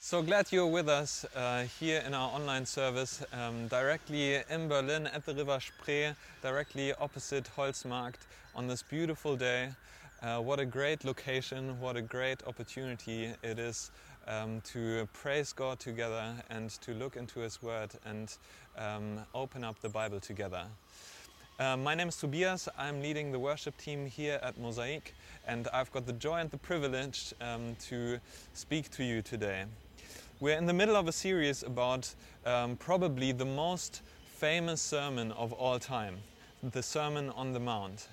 So glad you're with us uh, here in our online service, um, directly in Berlin at the River Spree, directly opposite Holzmarkt on this beautiful day. Uh, what a great location, what a great opportunity it is um, to praise God together and to look into His Word and um, open up the Bible together. Uh, my name is Tobias. I'm leading the worship team here at Mosaic, and I've got the joy and the privilege um, to speak to you today. We're in the middle of a series about um, probably the most famous sermon of all time, the Sermon on the Mount.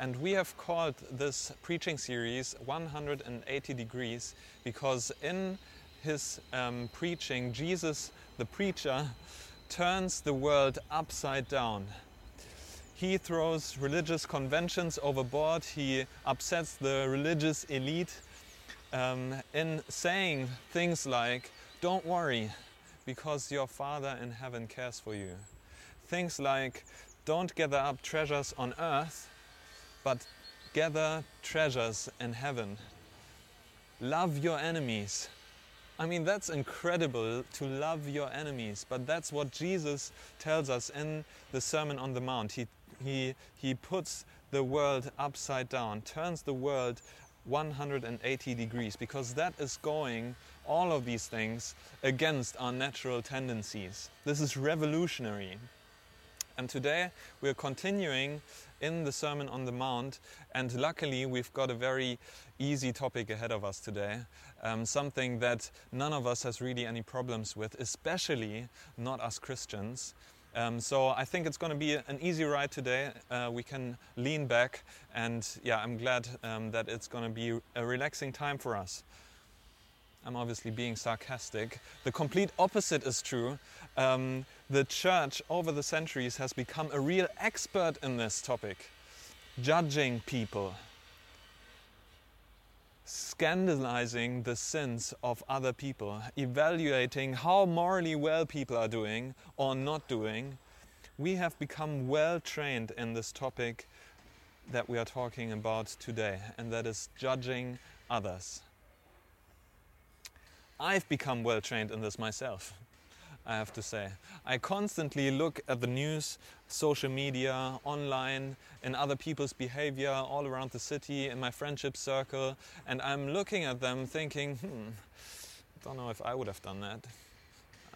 And we have called this preaching series 180 Degrees because in his um, preaching, Jesus, the preacher, turns the world upside down. He throws religious conventions overboard, he upsets the religious elite um, in saying things like, Don't worry, because your Father in heaven cares for you. Things like, Don't gather up treasures on earth, but gather treasures in heaven. Love your enemies. I mean, that's incredible to love your enemies, but that's what Jesus tells us in the Sermon on the Mount. He, he, he puts the world upside down, turns the world 180 degrees because that is going all of these things against our natural tendencies. This is revolutionary. And today we're continuing in the Sermon on the Mount, and luckily we've got a very easy topic ahead of us today. Um, something that none of us has really any problems with, especially not us Christians. Um, so I think it's going to be an easy ride today. Uh, we can lean back, and yeah, I'm glad um, that it's going to be a relaxing time for us. I'm obviously being sarcastic. The complete opposite is true. Um, the church over the centuries has become a real expert in this topic, judging people, scandalizing the sins of other people, evaluating how morally well people are doing or not doing. We have become well trained in this topic that we are talking about today, and that is judging others. I've become well trained in this myself. I have to say. I constantly look at the news, social media, online, in other people's behavior all around the city, in my friendship circle, and I'm looking at them thinking, hmm, don't know if I would have done that.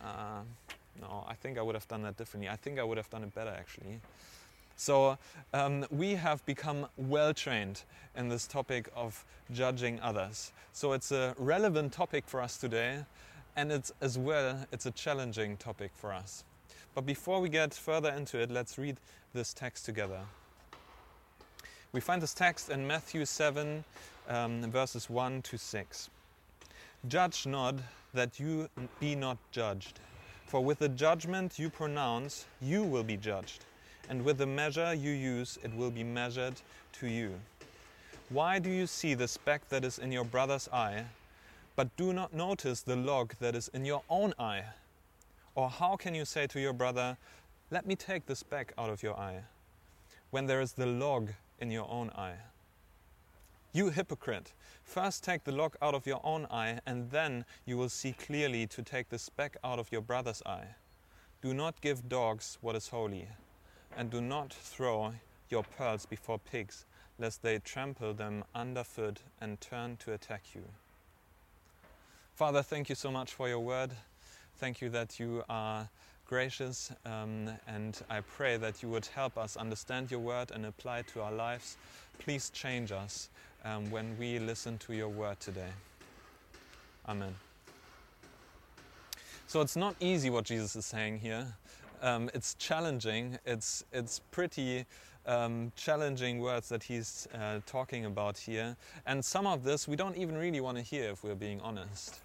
Uh, no, I think I would have done that differently. I think I would have done it better actually. So um, we have become well trained in this topic of judging others. So it's a relevant topic for us today and it's as well it's a challenging topic for us. But before we get further into it, let's read this text together. We find this text in Matthew 7, um, verses 1 to 6. Judge not that you be not judged, for with the judgment you pronounce, you will be judged, and with the measure you use, it will be measured to you. Why do you see the speck that is in your brother's eye? but do not notice the log that is in your own eye? Or how can you say to your brother, Let me take the speck out of your eye, when there is the log in your own eye? You hypocrite, first take the log out of your own eye, and then you will see clearly to take the speck out of your brother's eye. Do not give dogs what is holy, and do not throw your pearls before pigs, lest they trample them underfoot and turn to attack you. Father, thank you so much for your word. Thank you that you are gracious, um, and I pray that you would help us understand your word and apply it to our lives. Please change us um, when we listen to your word today. Amen. So it's not easy what Jesus is saying here. Um, it's challenging. It's it's pretty um, challenging words that he's uh, talking about here, and some of this we don't even really want to hear if we're being honest.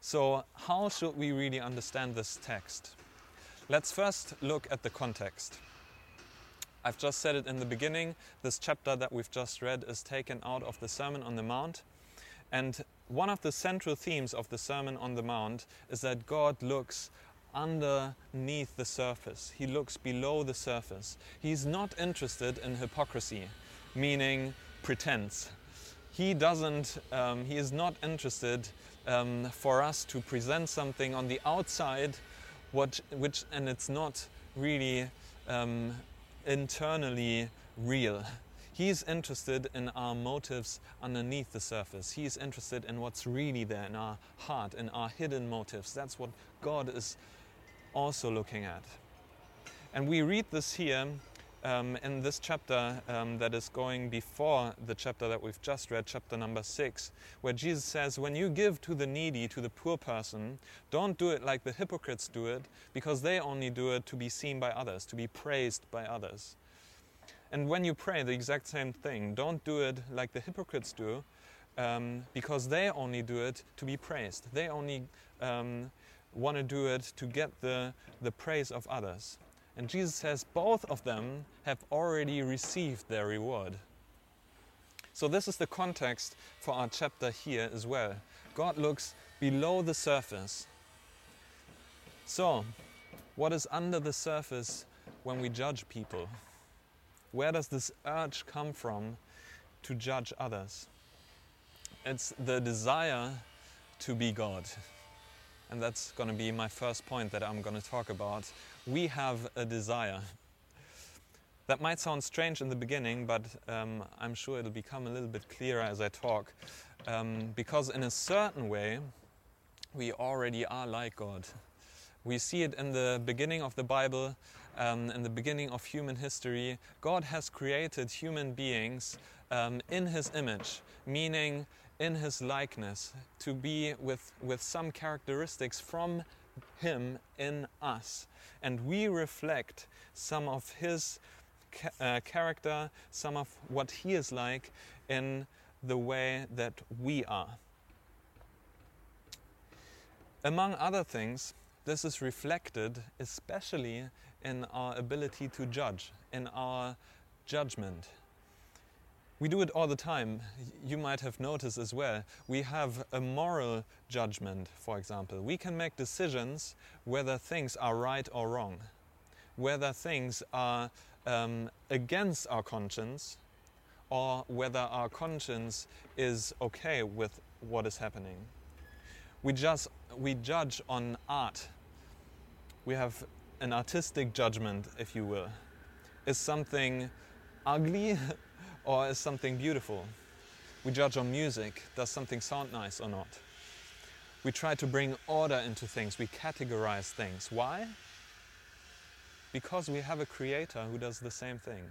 So, how should we really understand this text? Let's first look at the context. I've just said it in the beginning. This chapter that we've just read is taken out of the Sermon on the Mount. And one of the central themes of the Sermon on the Mount is that God looks underneath the surface, He looks below the surface. He's not interested in hypocrisy, meaning pretense. He doesn't, um, he is not interested um, for us to present something on the outside, what, which, and it's not really um, internally real. He's interested in our motives underneath the surface. He's interested in what's really there in our heart, in our hidden motives. That's what God is also looking at. And we read this here um, in this chapter um, that is going before the chapter that we've just read, chapter number six, where Jesus says, When you give to the needy, to the poor person, don't do it like the hypocrites do it, because they only do it to be seen by others, to be praised by others. And when you pray, the exact same thing. Don't do it like the hypocrites do, um, because they only do it to be praised. They only um, want to do it to get the, the praise of others. And Jesus says both of them have already received their reward. So, this is the context for our chapter here as well. God looks below the surface. So, what is under the surface when we judge people? Where does this urge come from to judge others? It's the desire to be God. And that's going to be my first point that I'm going to talk about. We have a desire. That might sound strange in the beginning, but um, I'm sure it'll become a little bit clearer as I talk. Um, because, in a certain way, we already are like God. We see it in the beginning of the Bible, um, in the beginning of human history. God has created human beings um, in His image, meaning in his likeness, to be with, with some characteristics from him in us. And we reflect some of his ca- uh, character, some of what he is like in the way that we are. Among other things, this is reflected especially in our ability to judge, in our judgment. We do it all the time. You might have noticed as well. We have a moral judgment, for example. We can make decisions whether things are right or wrong, whether things are um, against our conscience, or whether our conscience is okay with what is happening. We just we judge on art. We have an artistic judgment, if you will. Is something ugly or is something beautiful? We judge on music. Does something sound nice or not? We try to bring order into things. We categorize things. Why? Because we have a creator who does the same thing.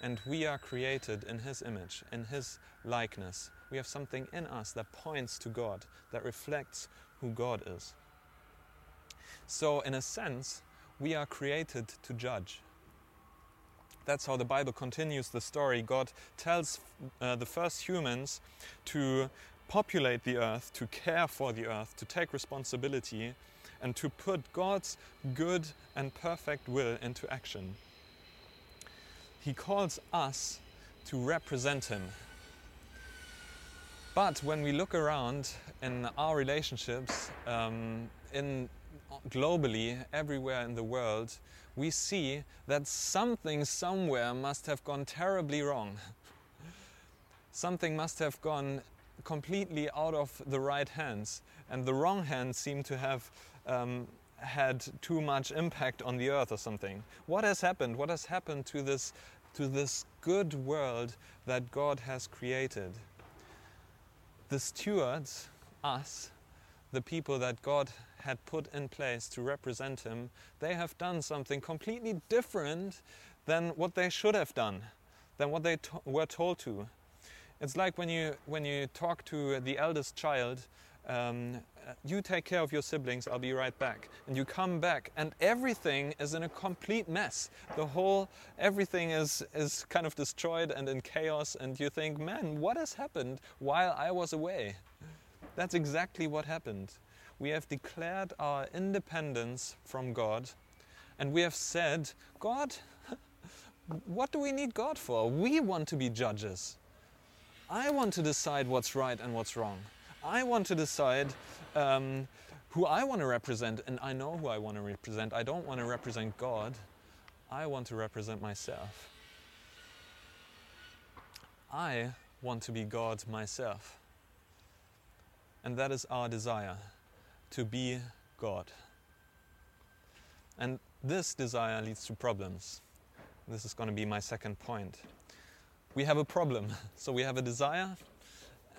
And we are created in his image, in his likeness. We have something in us that points to God, that reflects who God is. So, in a sense, we are created to judge. That's how the Bible continues the story. God tells uh, the first humans to populate the earth, to care for the earth, to take responsibility, and to put God's good and perfect will into action. He calls us to represent Him. But when we look around in our relationships, um, in globally, everywhere in the world, we see that something somewhere must have gone terribly wrong. something must have gone completely out of the right hands, and the wrong hands seem to have um, had too much impact on the earth or something. What has happened? What has happened to this, to this good world that God has created? The stewards, us, the people that God had put in place to represent him, they have done something completely different than what they should have done, than what they to- were told to. It's like when you when you talk to the eldest child, um, you take care of your siblings. I'll be right back. And you come back, and everything is in a complete mess. The whole everything is is kind of destroyed and in chaos. And you think, man, what has happened while I was away? That's exactly what happened we have declared our independence from God and we have said, God, what do we need God for? We want to be judges. I want to decide what's right and what's wrong. I want to decide um, who I want to represent, and I know who I want to represent. I don't want to represent God, I want to represent myself. I want to be God myself. And that is our desire to be God. And this desire leads to problems. This is going to be my second point. We have a problem. So we have a desire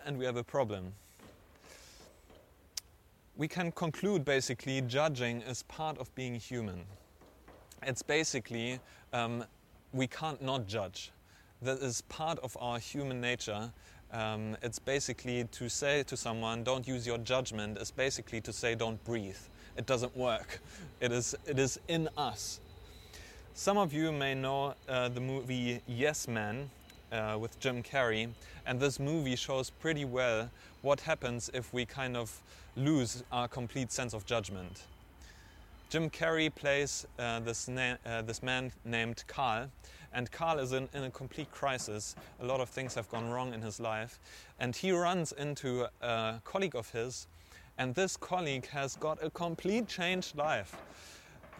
and we have a problem. We can conclude basically judging is part of being human. It's basically um, we can't not judge. That is part of our human nature. Um, it's basically to say to someone, don't use your judgment, is basically to say, don't breathe. It doesn't work. It is, it is in us. Some of you may know uh, the movie Yes Man uh, with Jim Carrey, and this movie shows pretty well what happens if we kind of lose our complete sense of judgment. Jim Carrey plays uh, this, na- uh, this man named Carl, and Carl is in, in, a complete crisis. A lot of things have gone wrong in his life, and he runs into a colleague of his, and this colleague has got a complete changed life.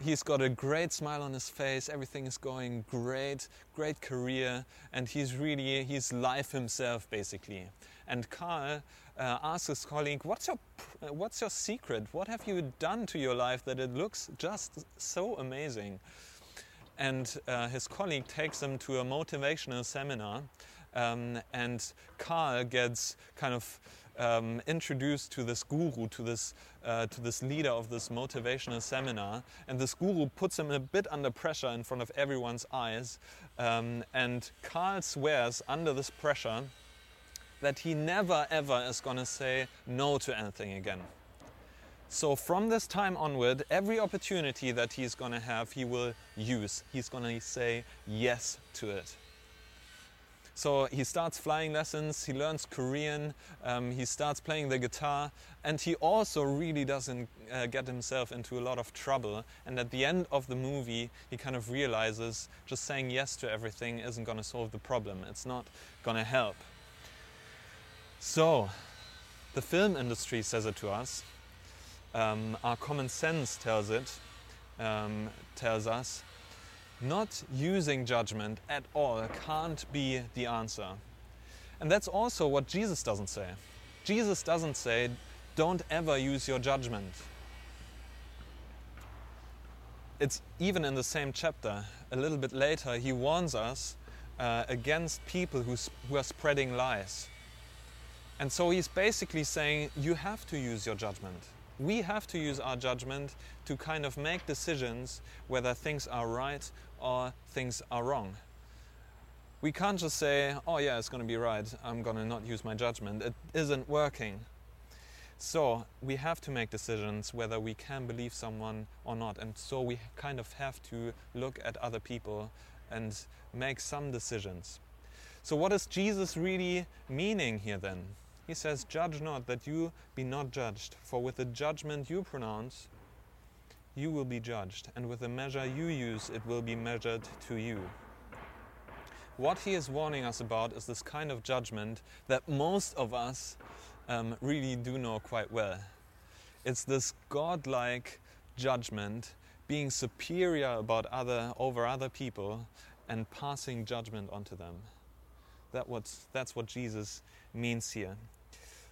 He's got a great smile on his face, everything is going great, great career, and he's really, he's life himself basically. And Carl uh, asks his colleague, what's your, what's your secret? What have you done to your life that it looks just so amazing? And uh, his colleague takes him to a motivational seminar, um, and Carl gets kind of um, introduced to this guru, to this, uh, to this leader of this motivational seminar. And this guru puts him a bit under pressure in front of everyone's eyes. Um, and Carl swears under this pressure that he never ever is going to say no to anything again. So from this time onward, every opportunity that he's going to have, he will use. He's going to say yes to it. So he starts flying lessons, he learns Korean, um, he starts playing the guitar, and he also really doesn't uh, get himself into a lot of trouble. And at the end of the movie, he kind of realizes just saying yes to everything isn't going to solve the problem, it's not going to help. So, the film industry says it to us. Um, our common sense tells it, um, tells us, not using judgment at all can't be the answer. And that's also what Jesus doesn't say. Jesus doesn't say, don't ever use your judgment. It's even in the same chapter, a little bit later, he warns us uh, against people who, who are spreading lies. And so he's basically saying, you have to use your judgment. We have to use our judgment to kind of make decisions whether things are right or things are wrong. We can't just say, oh yeah, it's going to be right, I'm going to not use my judgment. It isn't working. So we have to make decisions whether we can believe someone or not. And so we kind of have to look at other people and make some decisions. So, what is Jesus really meaning here then? He says, Judge not that you be not judged, for with the judgment you pronounce, you will be judged, and with the measure you use, it will be measured to you. What he is warning us about is this kind of judgment that most of us um, really do know quite well. It's this godlike judgment, being superior about other over other people, and passing judgment onto them. That what's, that's what Jesus means here.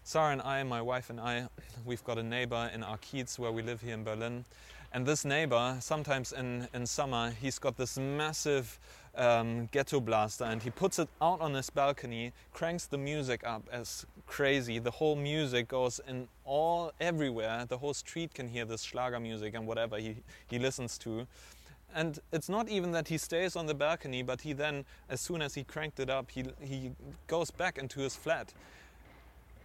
Sarah and I, my wife and I, we've got a neighbor in Arkiez where we live here in Berlin. And this neighbor, sometimes in, in summer, he's got this massive um, ghetto blaster and he puts it out on his balcony, cranks the music up as crazy. The whole music goes in all everywhere. The whole street can hear this Schlager music and whatever he, he listens to. And it's not even that he stays on the balcony, but he then, as soon as he cranked it up, he, he goes back into his flat.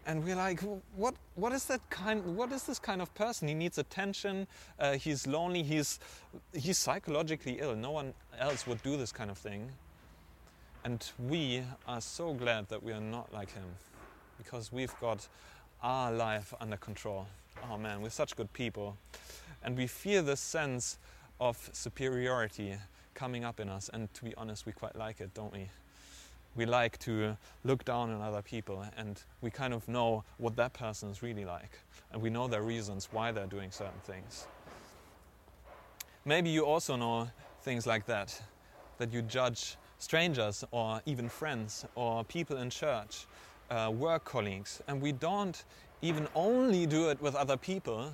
And we're like what what is that kind what is this kind of person? He needs attention. Uh, he's lonely. He's he's psychologically ill. No one else would do this kind of thing. And we are so glad that we are not like him because we've got our life under control. Oh man we're such good people. And we feel this sense of superiority coming up in us. And to be honest we quite like it don't we? We like to look down on other people and we kind of know what that person is really like. And we know their reasons why they're doing certain things. Maybe you also know things like that, that you judge strangers or even friends or people in church, uh, work colleagues, and we don't even only do it with other people,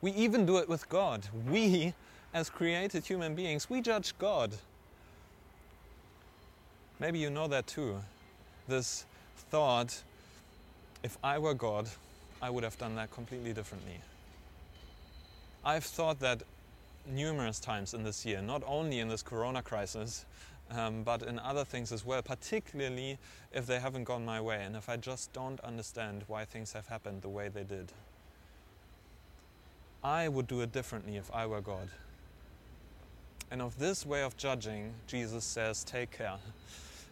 we even do it with God. We, as created human beings, we judge God. Maybe you know that too. This thought if I were God, I would have done that completely differently. I've thought that numerous times in this year, not only in this corona crisis, um, but in other things as well, particularly if they haven't gone my way and if I just don't understand why things have happened the way they did. I would do it differently if I were God. And of this way of judging, Jesus says, take care.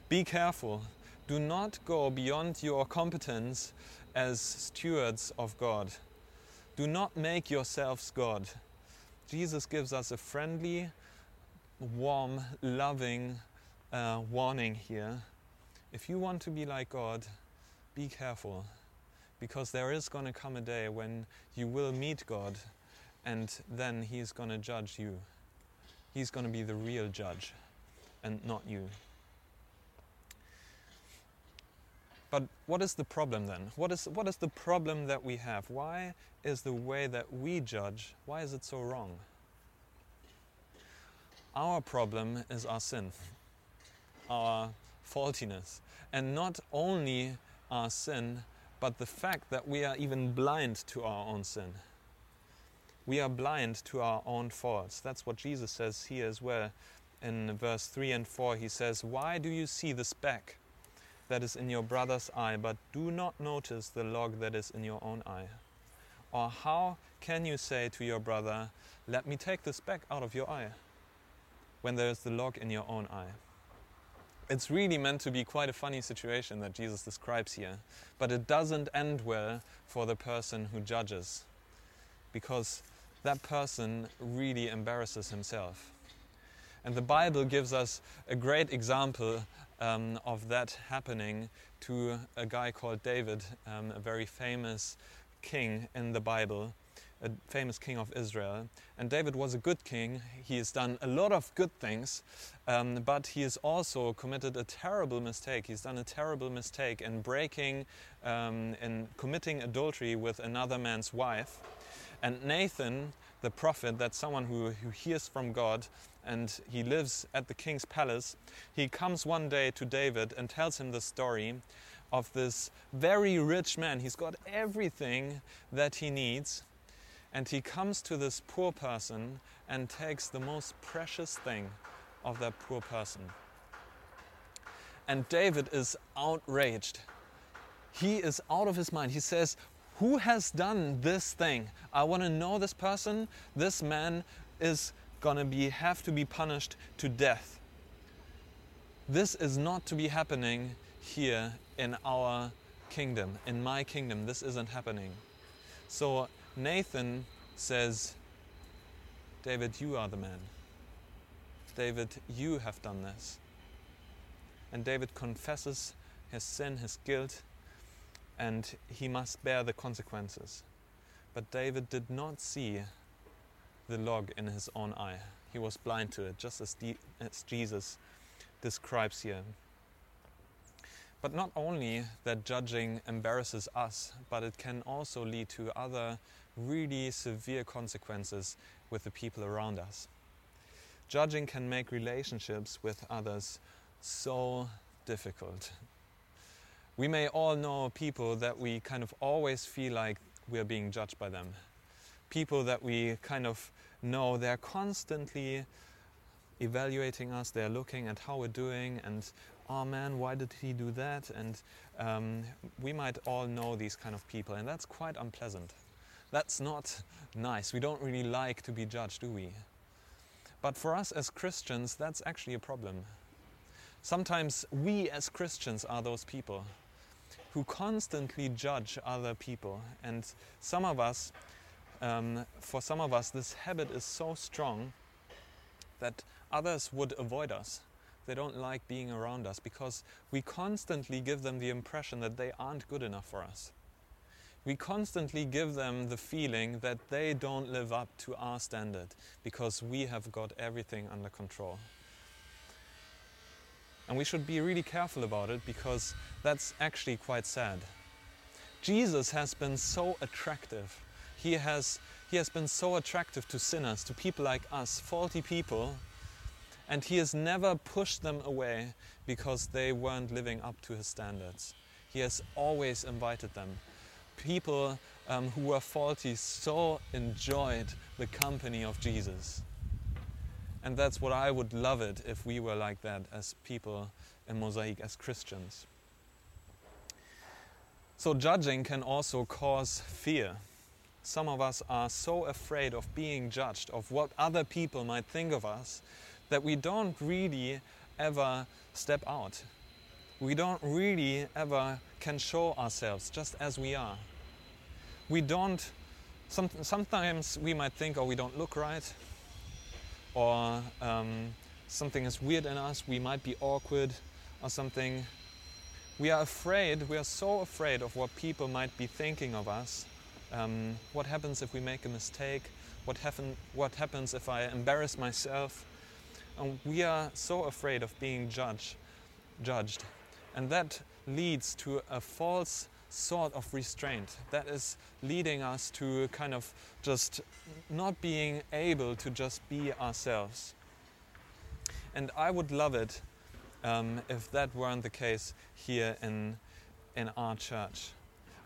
Be careful. Do not go beyond your competence as stewards of God. Do not make yourselves God. Jesus gives us a friendly, warm, loving uh, warning here. If you want to be like God, be careful because there is going to come a day when you will meet God and then He is going to judge you. He's going to be the real judge and not you. But what is the problem then? What is, what is the problem that we have? Why is the way that we judge, why is it so wrong? Our problem is our sin, our faultiness. And not only our sin, but the fact that we are even blind to our own sin. We are blind to our own faults. That's what Jesus says here as well. In verse 3 and 4, he says, Why do you see the speck that is in your brother's eye, but do not notice the log that is in your own eye? Or how can you say to your brother, Let me take the speck out of your eye? when there is the log in your own eye. It's really meant to be quite a funny situation that Jesus describes here, but it doesn't end well for the person who judges, because that person really embarrasses himself. And the Bible gives us a great example um, of that happening to a guy called David, um, a very famous king in the Bible a famous king of Israel. And David was a good king. He has done a lot of good things, um, but he has also committed a terrible mistake. He's done a terrible mistake in breaking um, in committing adultery with another man's wife. And Nathan, the prophet, that's someone who, who hears from God and he lives at the king's palace, he comes one day to David and tells him the story of this very rich man. He's got everything that he needs and he comes to this poor person and takes the most precious thing of that poor person. And David is outraged. He is out of his mind. He says, Who has done this thing? I want to know this person. This man is going to be have to be punished to death. This is not to be happening here in our kingdom. In my kingdom, this isn't happening. So Nathan says, David, you are the man. David, you have done this. And David confesses his sin, his guilt, and he must bear the consequences. But David did not see the log in his own eye. He was blind to it, just as, as Jesus describes here. But not only that judging embarrasses us, but it can also lead to other really severe consequences with the people around us. Judging can make relationships with others so difficult. We may all know people that we kind of always feel like we're being judged by them. People that we kind of know they're constantly evaluating us, they're looking at how we're doing and oh man, why did he do that? And um, we might all know these kind of people, and that's quite unpleasant. That's not nice. We don't really like to be judged, do we? But for us as Christians, that's actually a problem. Sometimes we as Christians are those people who constantly judge other people. And some of us, um, for some of us, this habit is so strong that others would avoid us. They don't like being around us because we constantly give them the impression that they aren't good enough for us. We constantly give them the feeling that they don't live up to our standard because we have got everything under control. And we should be really careful about it because that's actually quite sad. Jesus has been so attractive. He has, he has been so attractive to sinners, to people like us, faulty people, and he has never pushed them away because they weren't living up to his standards. He has always invited them. People um, who were faulty so enjoyed the company of Jesus. And that's what I would love it if we were like that as people in Mosaic, as Christians. So, judging can also cause fear. Some of us are so afraid of being judged, of what other people might think of us, that we don't really ever step out. We don't really ever can show ourselves just as we are. We don't, some, sometimes we might think, oh, we don't look right, or um, something is weird in us, we might be awkward or something. We are afraid, we are so afraid of what people might be thinking of us. Um, what happens if we make a mistake? What, happen, what happens if I embarrass myself? And we are so afraid of being judged, judged. And that leads to a false sort of restraint. That is leading us to kind of just not being able to just be ourselves. And I would love it um, if that weren't the case here in, in our church.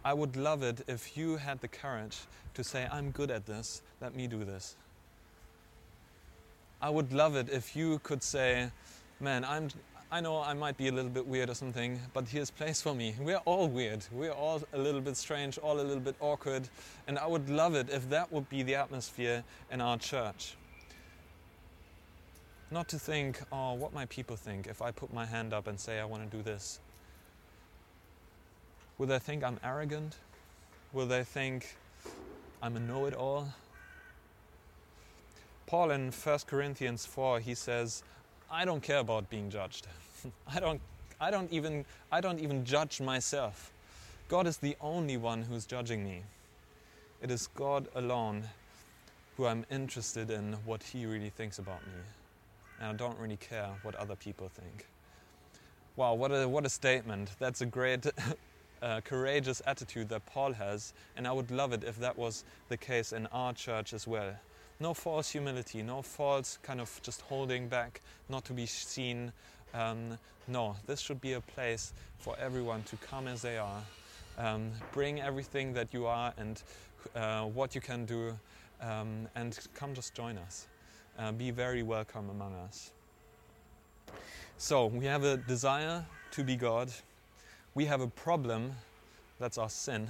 I would love it if you had the courage to say, I'm good at this, let me do this. I would love it if you could say, Man, I'm, I know I might be a little bit weird or something, but here's place for me. We're all weird. We're all a little bit strange, all a little bit awkward. And I would love it if that would be the atmosphere in our church. Not to think, oh, what might people think if I put my hand up and say I want to do this? Will they think I'm arrogant? Will they think I'm a know it all? Paul in 1 Corinthians 4, he says, I don't care about being judged. I don't, I, don't even, I don't even judge myself. God is the only one who's judging me. It is God alone who I'm interested in what He really thinks about me. And I don't really care what other people think. Wow, what a, what a statement. That's a great, uh, courageous attitude that Paul has. And I would love it if that was the case in our church as well no false humility, no false kind of just holding back, not to be seen. Um, no, this should be a place for everyone to come as they are. Um, bring everything that you are and uh, what you can do, um, and come just join us. Uh, be very welcome among us. So, we have a desire to be God. We have a problem, that's our sin,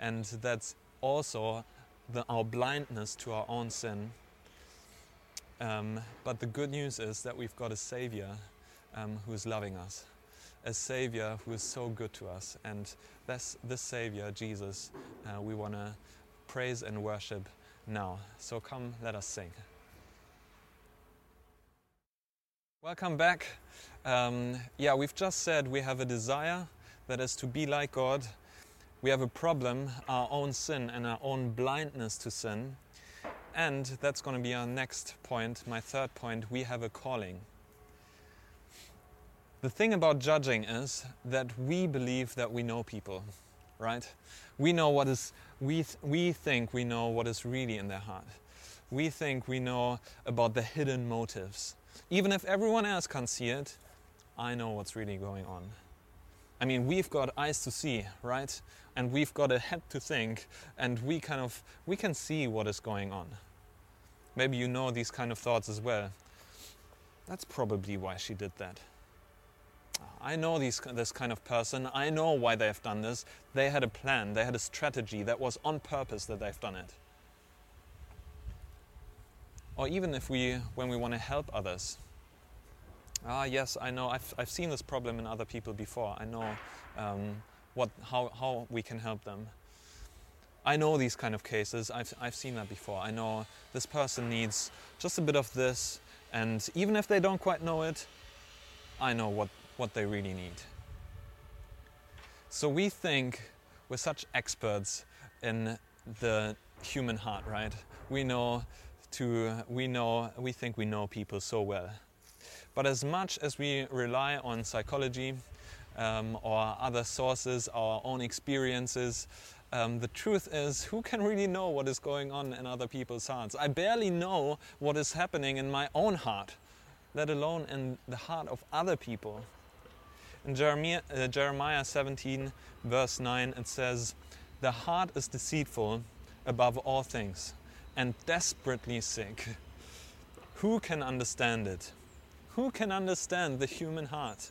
and that's also the, our blindness to our own sin. Um, but the good news is that we've got a Savior um, who is loving us, a Savior who is so good to us. And this, this Savior, Jesus, uh, we want to praise and worship now. So come, let us sing. Welcome back. Um, yeah, we've just said we have a desire that is to be like God we have a problem, our own sin and our own blindness to sin. And that's going to be our next point, my third point. We have a calling. The thing about judging is that we believe that we know people, right? We know what is, we, th- we think we know what is really in their heart. We think we know about the hidden motives. Even if everyone else can't see it, I know what's really going on. I mean, we've got eyes to see, right? And we've got a head to think, and we kind of we can see what is going on. Maybe you know these kind of thoughts as well. That's probably why she did that. I know these, this kind of person. I know why they've done this. They had a plan, they had a strategy that was on purpose that they've done it. Or even if we, when we want to help others, Ah, yes, I know. I've, I've seen this problem in other people before. I know um, what, how, how we can help them. I know these kind of cases. I've, I've seen that before. I know this person needs just a bit of this, and even if they don't quite know it, I know what, what they really need. So we think we're such experts in the human heart, right? We know to we know we think we know people so well. But as much as we rely on psychology um, or other sources, our own experiences, um, the truth is, who can really know what is going on in other people's hearts? I barely know what is happening in my own heart, let alone in the heart of other people. In Jeremiah, uh, Jeremiah 17, verse 9, it says, The heart is deceitful above all things and desperately sick. Who can understand it? Who can understand the human heart?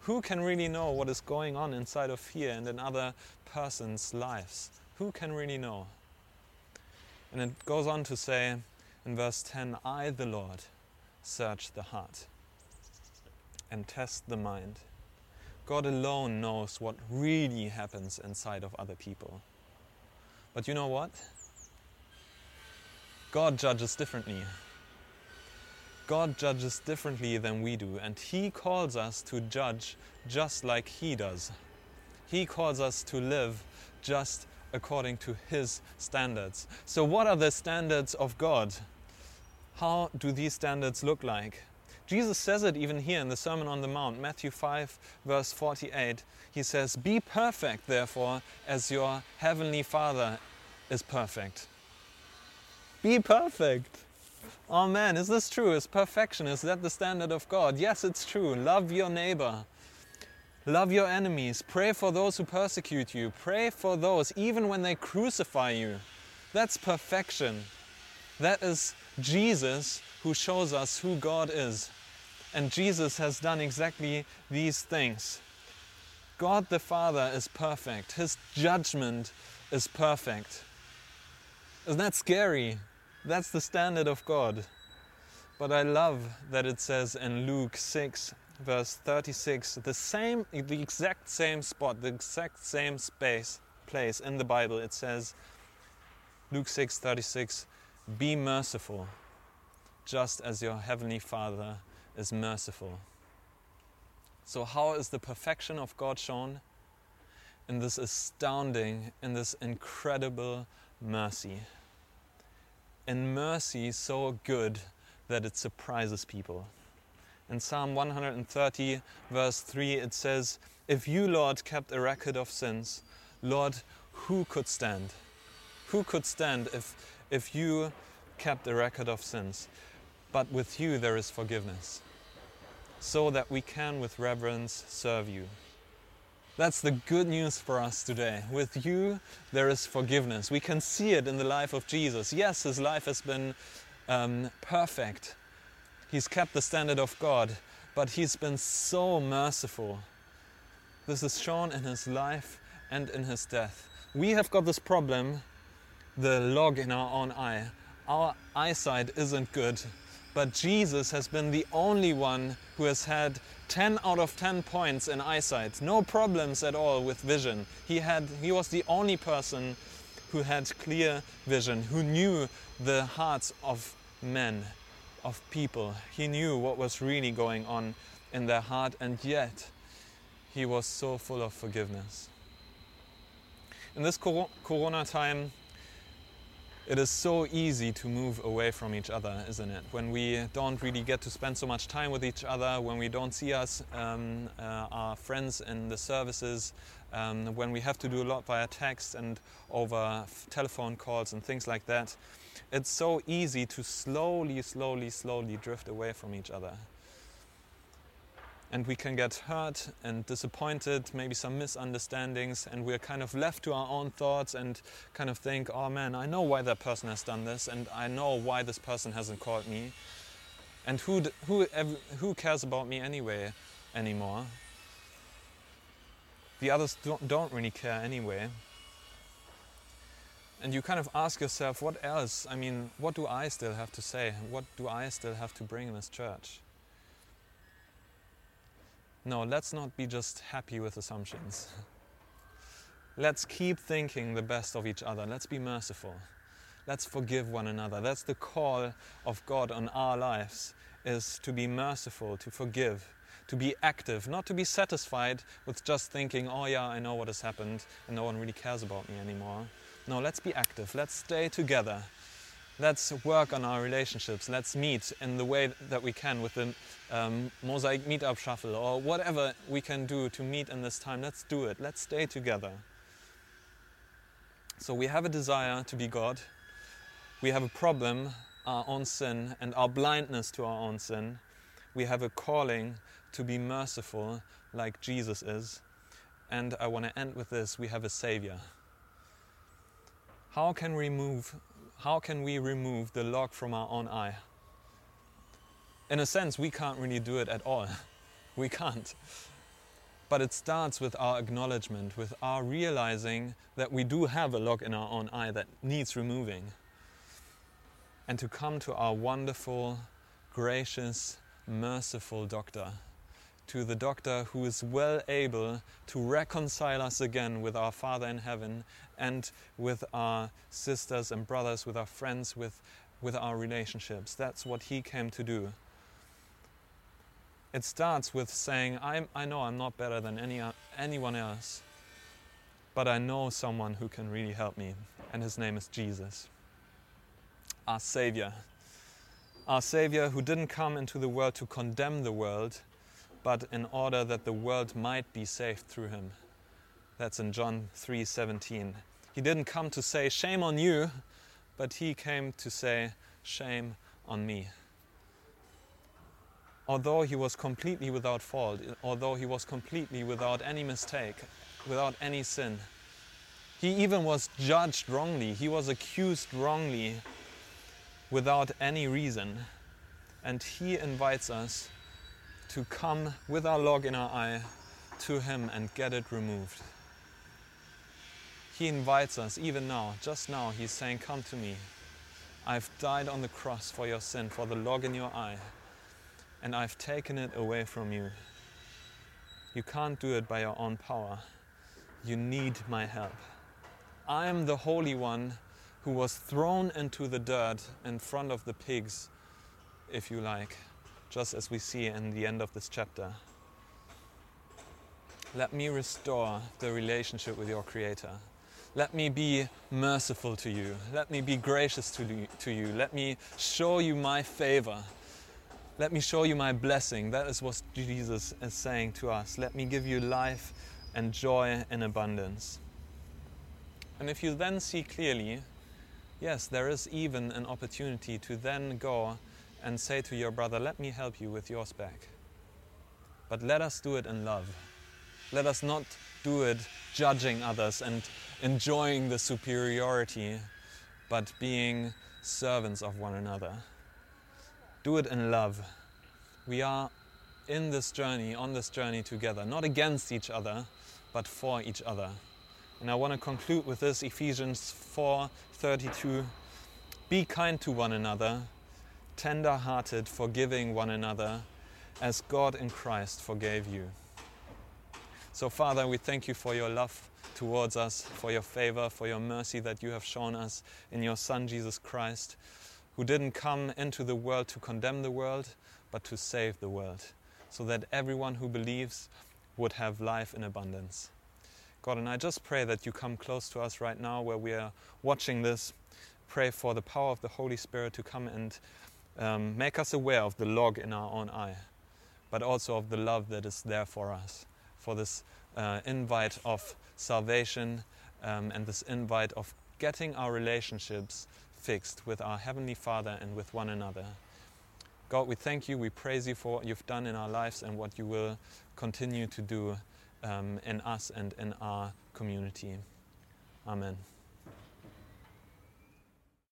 Who can really know what is going on inside of here and in other person's lives? Who can really know? And it goes on to say in verse 10 I, the Lord, search the heart and test the mind. God alone knows what really happens inside of other people. But you know what? God judges differently. God judges differently than we do, and He calls us to judge just like He does. He calls us to live just according to His standards. So, what are the standards of God? How do these standards look like? Jesus says it even here in the Sermon on the Mount, Matthew 5, verse 48. He says, Be perfect, therefore, as your heavenly Father is perfect. Be perfect. Oh man, is this true? Is perfection, is that the standard of God? Yes, it's true. Love your neighbor. Love your enemies. Pray for those who persecute you. Pray for those even when they crucify you. That's perfection. That is Jesus who shows us who God is. And Jesus has done exactly these things. God the Father is perfect. His judgment is perfect. Isn't that scary? That's the standard of God. But I love that it says in Luke 6, verse 36, the same, the exact same spot, the exact same space, place in the Bible. It says, Luke 6, 36, be merciful, just as your heavenly Father is merciful. So, how is the perfection of God shown? In this astounding, in this incredible mercy and mercy so good that it surprises people. In Psalm 130, verse 3, it says, If you, Lord, kept a record of sins, Lord, who could stand? Who could stand if, if you kept a record of sins? But with you there is forgiveness, so that we can with reverence serve you. That's the good news for us today. With you, there is forgiveness. We can see it in the life of Jesus. Yes, his life has been um, perfect, he's kept the standard of God, but he's been so merciful. This is shown in his life and in his death. We have got this problem the log in our own eye. Our eyesight isn't good, but Jesus has been the only one who has had 10 out of 10 points in eyesight, no problems at all with vision. He, had, he was the only person who had clear vision, who knew the hearts of men, of people. He knew what was really going on in their heart, and yet he was so full of forgiveness. In this corona time, it is so easy to move away from each other, isn't it? When we don't really get to spend so much time with each other, when we don't see us, um, uh, our friends in the services, um, when we have to do a lot via text and over telephone calls and things like that, it's so easy to slowly, slowly, slowly drift away from each other and we can get hurt and disappointed, maybe some misunderstandings, and we're kind of left to our own thoughts and kind of think, oh man, I know why that person has done this, and I know why this person hasn't called me. And who, who, who cares about me anyway anymore? The others don't, don't really care anyway. And you kind of ask yourself, what else? I mean, what do I still have to say? What do I still have to bring in this church? No, let's not be just happy with assumptions. let's keep thinking the best of each other. Let's be merciful. Let's forgive one another. That's the call of God on our lives is to be merciful, to forgive, to be active, not to be satisfied with just thinking, "Oh yeah, I know what has happened and no one really cares about me anymore." No, let's be active. Let's stay together Let's work on our relationships. Let's meet in the way that we can with the um, Mosaic Meetup Shuffle or whatever we can do to meet in this time. Let's do it. Let's stay together. So we have a desire to be God. We have a problem, our own sin, and our blindness to our own sin. We have a calling to be merciful like Jesus is. And I want to end with this we have a Savior. How can we remove, how can we remove the log from our own eye? In a sense, we can't really do it at all. We can't. But it starts with our acknowledgement, with our realizing that we do have a log in our own eye that needs removing. And to come to our wonderful, gracious, merciful doctor to the doctor who is well able to reconcile us again with our Father in heaven and with our sisters and brothers, with our friends, with, with our relationships. That's what he came to do. It starts with saying, i I know I'm not better than any, anyone else, but I know someone who can really help me, and his name is Jesus, our Savior. Our Savior who didn't come into the world to condemn the world but in order that the world might be saved through him. That's in John 3:17. He didn't come to say shame on you, but he came to say shame on me. Although he was completely without fault, although he was completely without any mistake, without any sin, he even was judged wrongly, he was accused wrongly without any reason. And he invites us to come with our log in our eye to Him and get it removed. He invites us, even now, just now, He's saying, Come to me. I've died on the cross for your sin, for the log in your eye, and I've taken it away from you. You can't do it by your own power. You need my help. I am the Holy One who was thrown into the dirt in front of the pigs, if you like just as we see in the end of this chapter. Let me restore the relationship with your Creator. Let me be merciful to you. Let me be gracious to, to you. Let me show you my favor. Let me show you my blessing. That is what Jesus is saying to us. Let me give you life and joy in abundance. And if you then see clearly, yes, there is even an opportunity to then go and say to your brother, Let me help you with yours back. But let us do it in love. Let us not do it judging others and enjoying the superiority, but being servants of one another. Do it in love. We are in this journey, on this journey together, not against each other, but for each other. And I want to conclude with this Ephesians 4:32. Be kind to one another, tender hearted, forgiving one another as God in Christ forgave you. So, Father, we thank you for your love towards us, for your favor, for your mercy that you have shown us in your Son, Jesus Christ, who didn't come into the world to condemn the world, but to save the world, so that everyone who believes would have life in abundance. God, and I just pray that you come close to us right now where we are watching this. Pray for the power of the Holy Spirit to come and um, make us aware of the log in our own eye, but also of the love that is there for us, for this uh, invite of salvation um, and this invite of getting our relationships fixed with our Heavenly Father and with one another. God, we thank you, we praise you for what you've done in our lives and what you will continue to do um, in us and in our community. Amen.